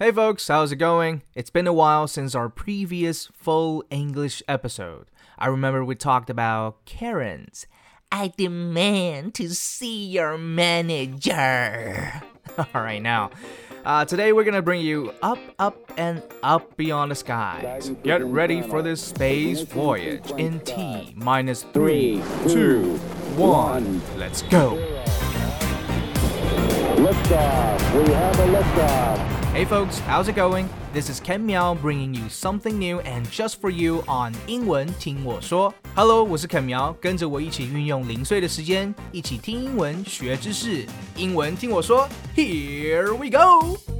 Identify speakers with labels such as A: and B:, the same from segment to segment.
A: Hey folks, how's it going? It's been a while since our previous full English episode. I remember we talked about Karens. I demand to see your manager. Alright, now, uh, today we're gonna bring you up, up, and up beyond the skies. Get ready for this space voyage in T minus three, two, one. Let's go.
B: Liftoff. We have a liftoff.
A: Hey folks, how's it going? This is Ken Miao bringing you something new and just for you on 英文听我说。Hello，我是 Ken Miao，跟着我一起运用零碎的时间，一起听英文学知识。英文听我说，Here we go。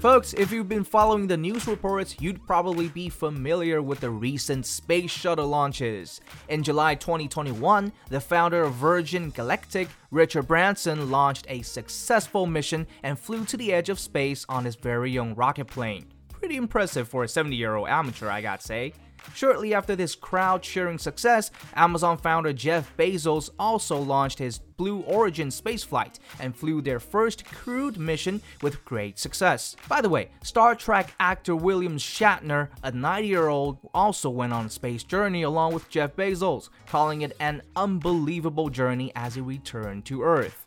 A: Folks, if you've been following the news reports, you'd probably be familiar with the recent space shuttle launches. In July 2021, the founder of Virgin Galactic, Richard Branson, launched a successful mission and flew to the edge of space on his very own rocket plane. Pretty impressive for a 70 year old amateur, I gotta say. Shortly after this crowd cheering success, Amazon founder Jeff Bezos also launched his Blue Origin spaceflight and flew their first crewed mission with great success. By the way, Star Trek actor William Shatner, a 90 year old, also went on a space journey along with Jeff Bezos, calling it an unbelievable journey as he returned to Earth.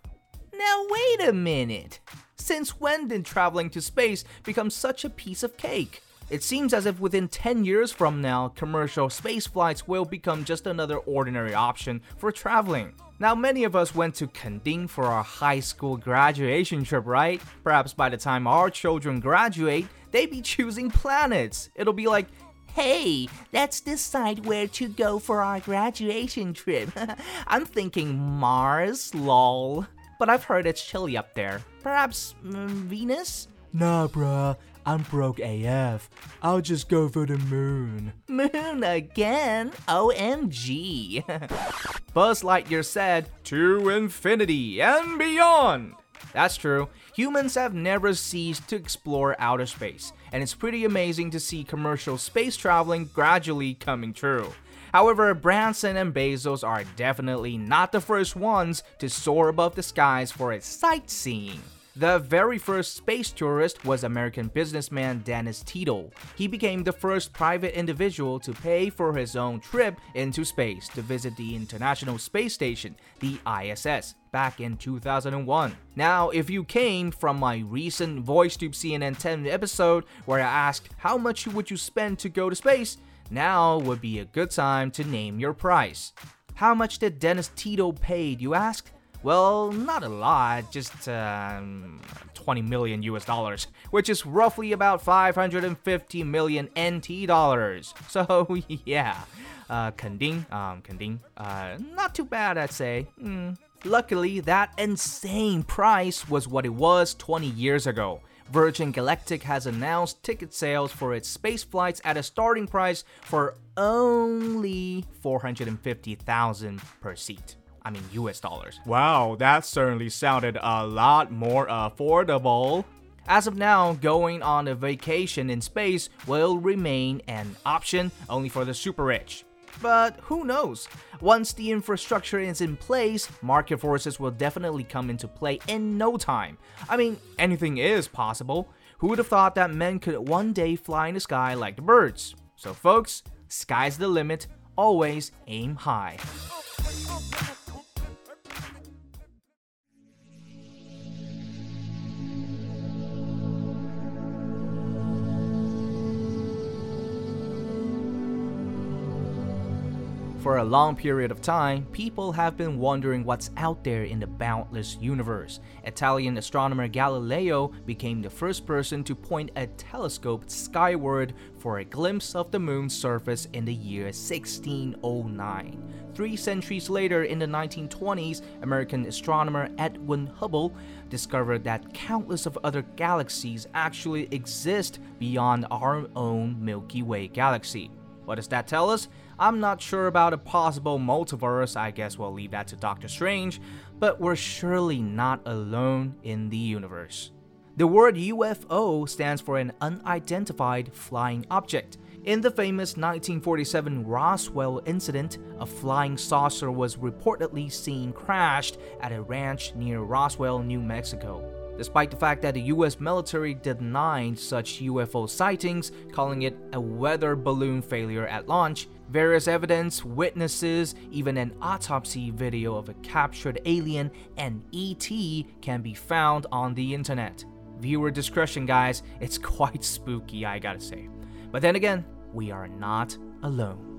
A: Now, wait a minute! Since when did traveling to space become such a piece of cake? It seems as if within 10 years from now, commercial space flights will become just another ordinary option for traveling. Now, many of us went to Kenting for our high school graduation trip, right? Perhaps by the time our children graduate, they'd be choosing planets. It'll be like, Hey, let's decide where to go for our graduation trip. I'm thinking Mars, lol. But I've heard it's chilly up there. Perhaps mm, Venus?
C: Nah, bruh, I'm broke AF. I'll just go for the moon.
A: Moon again? OMG. Buzz Lightyear said, To infinity and beyond. That's true. Humans have never ceased to explore outer space, and it's pretty amazing to see commercial space traveling gradually coming true. However, Branson and Bezos are definitely not the first ones to soar above the skies for a sightseeing. The very first space tourist was American businessman Dennis Tito. He became the first private individual to pay for his own trip into space to visit the International Space Station, the ISS, back in 2001. Now, if you came from my recent VoiceTube CNN 10 episode where I asked how much would you spend to go to space, now would be a good time to name your price. How much did Dennis Tito paid, you ask? Well, not a lot, just um, 20 million US dollars, which is roughly about 550 million NT dollars. So, yeah, uh, um, Kenting, uh, not too bad, I'd say. Mm. Luckily, that insane price was what it was 20 years ago. Virgin Galactic has announced ticket sales for its space flights at a starting price for only 450,000 per seat. I mean US dollars. Wow, that certainly sounded a lot more affordable. As of now, going on a vacation in space will remain an option only for the super rich. But who knows? Once the infrastructure is in place, market forces will definitely come into play in no time. I mean, anything is possible. Who would have thought that men could one day fly in the sky like the birds? So, folks, sky's the limit, always aim high. For a long period of time, people have been wondering what's out there in the boundless universe. Italian astronomer Galileo became the first person to point a telescope skyward for a glimpse of the moon's surface in the year 1609. Three centuries later, in the 1920s, American astronomer Edwin Hubble discovered that countless of other galaxies actually exist beyond our own Milky Way galaxy. What does that tell us? I'm not sure about a possible multiverse, I guess we'll leave that to Doctor Strange, but we're surely not alone in the universe. The word UFO stands for an unidentified flying object. In the famous 1947 Roswell incident, a flying saucer was reportedly seen crashed at a ranch near Roswell, New Mexico. Despite the fact that the US military denied such UFO sightings, calling it a weather balloon failure at launch, various evidence, witnesses, even an autopsy video of a captured alien and ET can be found on the internet. Viewer discretion, guys, it's quite spooky, I gotta say. But then again, we are not alone.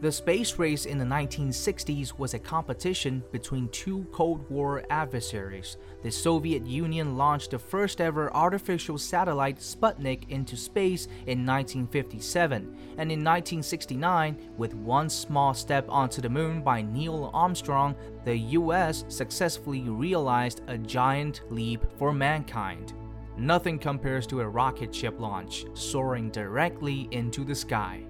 A: The space race in the 1960s was a competition between two Cold War adversaries. The Soviet Union launched the first ever artificial satellite Sputnik into space in 1957, and in 1969, with one small step onto the moon by Neil Armstrong, the US successfully realized a giant leap for mankind. Nothing compares to a rocket ship launch, soaring directly into the sky.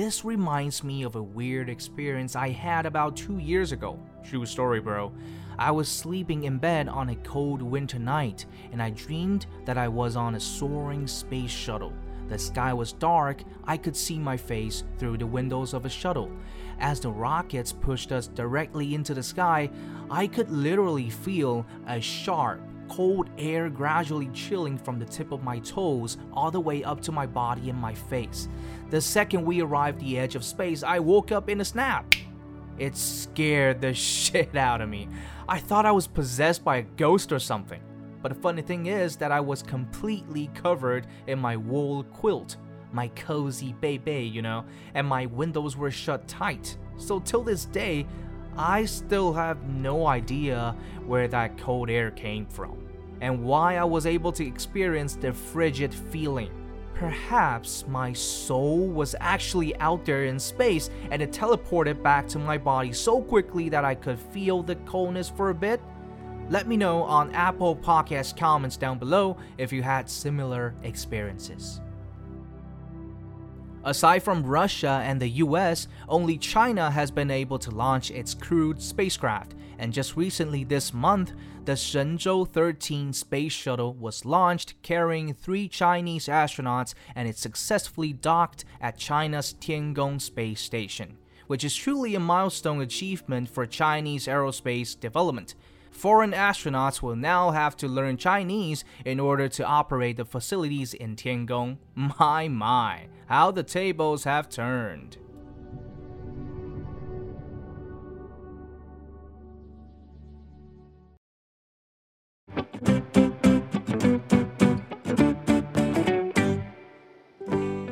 A: This reminds me of a weird experience I had about two years ago. True story, bro. I was sleeping in bed on a cold winter night, and I dreamed that I was on a soaring space shuttle. The sky was dark, I could see my face through the windows of a shuttle. As the rockets pushed us directly into the sky, I could literally feel a sharp, cold air gradually chilling from the tip of my toes all the way up to my body and my face. The second we arrived the edge of space, I woke up in a snap. It scared the shit out of me. I thought I was possessed by a ghost or something. But the funny thing is that I was completely covered in my wool quilt, my cozy baby, you know, and my windows were shut tight. So till this day, I still have no idea where that cold air came from and why I was able to experience the frigid feeling. Perhaps my soul was actually out there in space and it teleported back to my body so quickly that I could feel the coldness for a bit. Let me know on Apple Podcast comments down below if you had similar experiences. Aside from Russia and the US, only China has been able to launch its crewed spacecraft, and just recently this month, the Shenzhou 13 space shuttle was launched carrying three Chinese astronauts and it successfully docked at China's Tiangong space station, which is truly a milestone achievement for Chinese aerospace development. Foreign astronauts will now have to learn Chinese in order to operate the facilities in Tiangong. My, my, how the tables have turned.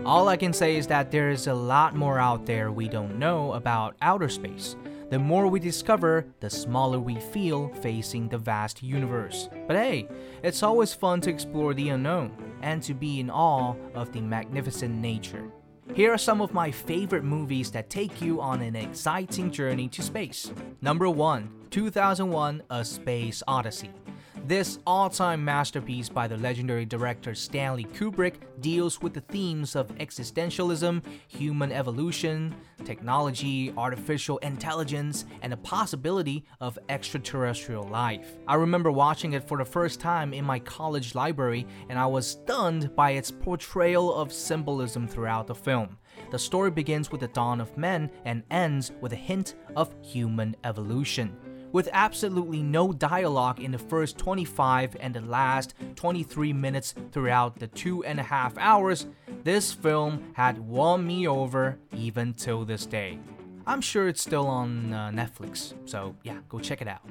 A: All I can say is that there is a lot more out there we don't know about outer space. The more we discover, the smaller we feel facing the vast universe. But hey, it's always fun to explore the unknown and to be in awe of the magnificent nature. Here are some of my favorite movies that take you on an exciting journey to space. Number 1 2001 A Space Odyssey. This all time masterpiece by the legendary director Stanley Kubrick deals with the themes of existentialism, human evolution, technology, artificial intelligence, and the possibility of extraterrestrial life. I remember watching it for the first time in my college library, and I was stunned by its portrayal of symbolism throughout the film. The story begins with the dawn of men and ends with a hint of human evolution. With absolutely no dialogue in the first 25 and the last 23 minutes throughout the two and a half hours, this film had won me over even till this day. I'm sure it's still on uh, Netflix, so yeah, go check it out.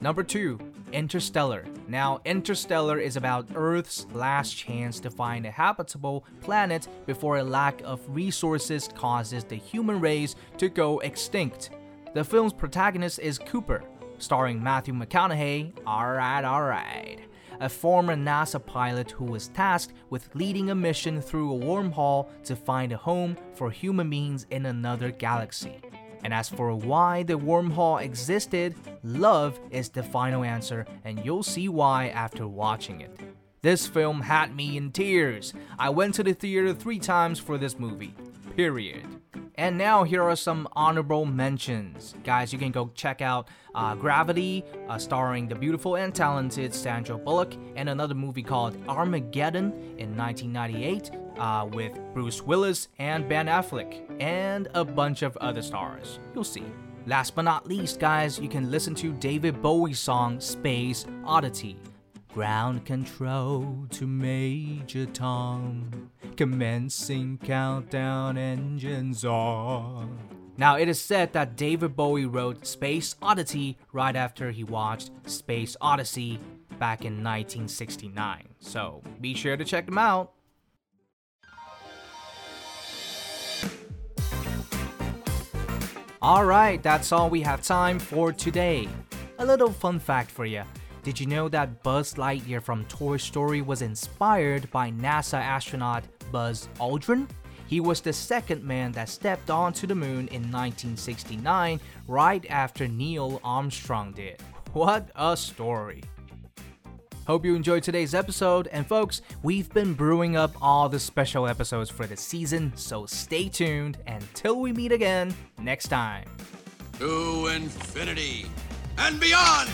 A: Number 2, Interstellar. Now, Interstellar is about Earth's last chance to find a habitable planet before a lack of resources causes the human race to go extinct. The film's protagonist is Cooper, starring Matthew McConaughey. Alright, alright. A former NASA pilot who was tasked with leading a mission through a wormhole to find a home for human beings in another galaxy. And as for why the wormhole existed, love is the final answer, and you'll see why after watching it. This film had me in tears. I went to the theater three times for this movie. Period. And now here are some honorable mentions. Guys, you can go check out uh, Gravity, uh, starring the beautiful and talented Sandra Bullock, and another movie called Armageddon in 1998 uh, with Bruce Willis and Ben Affleck, and a bunch of other stars. You'll see. Last but not least, guys, you can listen to David Bowie's song Space Oddity. Ground control to Major Tom. Commencing countdown engines on. Now, it is said that David Bowie wrote Space Oddity right after he watched Space Odyssey back in 1969. So be sure to check them out. Alright, that's all we have time for today. A little fun fact for you. Did you know that Buzz Lightyear from Toy Story was inspired by NASA astronaut Buzz Aldrin? He was the second man that stepped onto the moon in 1969, right after Neil Armstrong did. What a story! Hope you enjoyed today's episode, and folks, we've been brewing up all the special episodes for the season, so stay tuned until we meet again next time.
D: To infinity and beyond!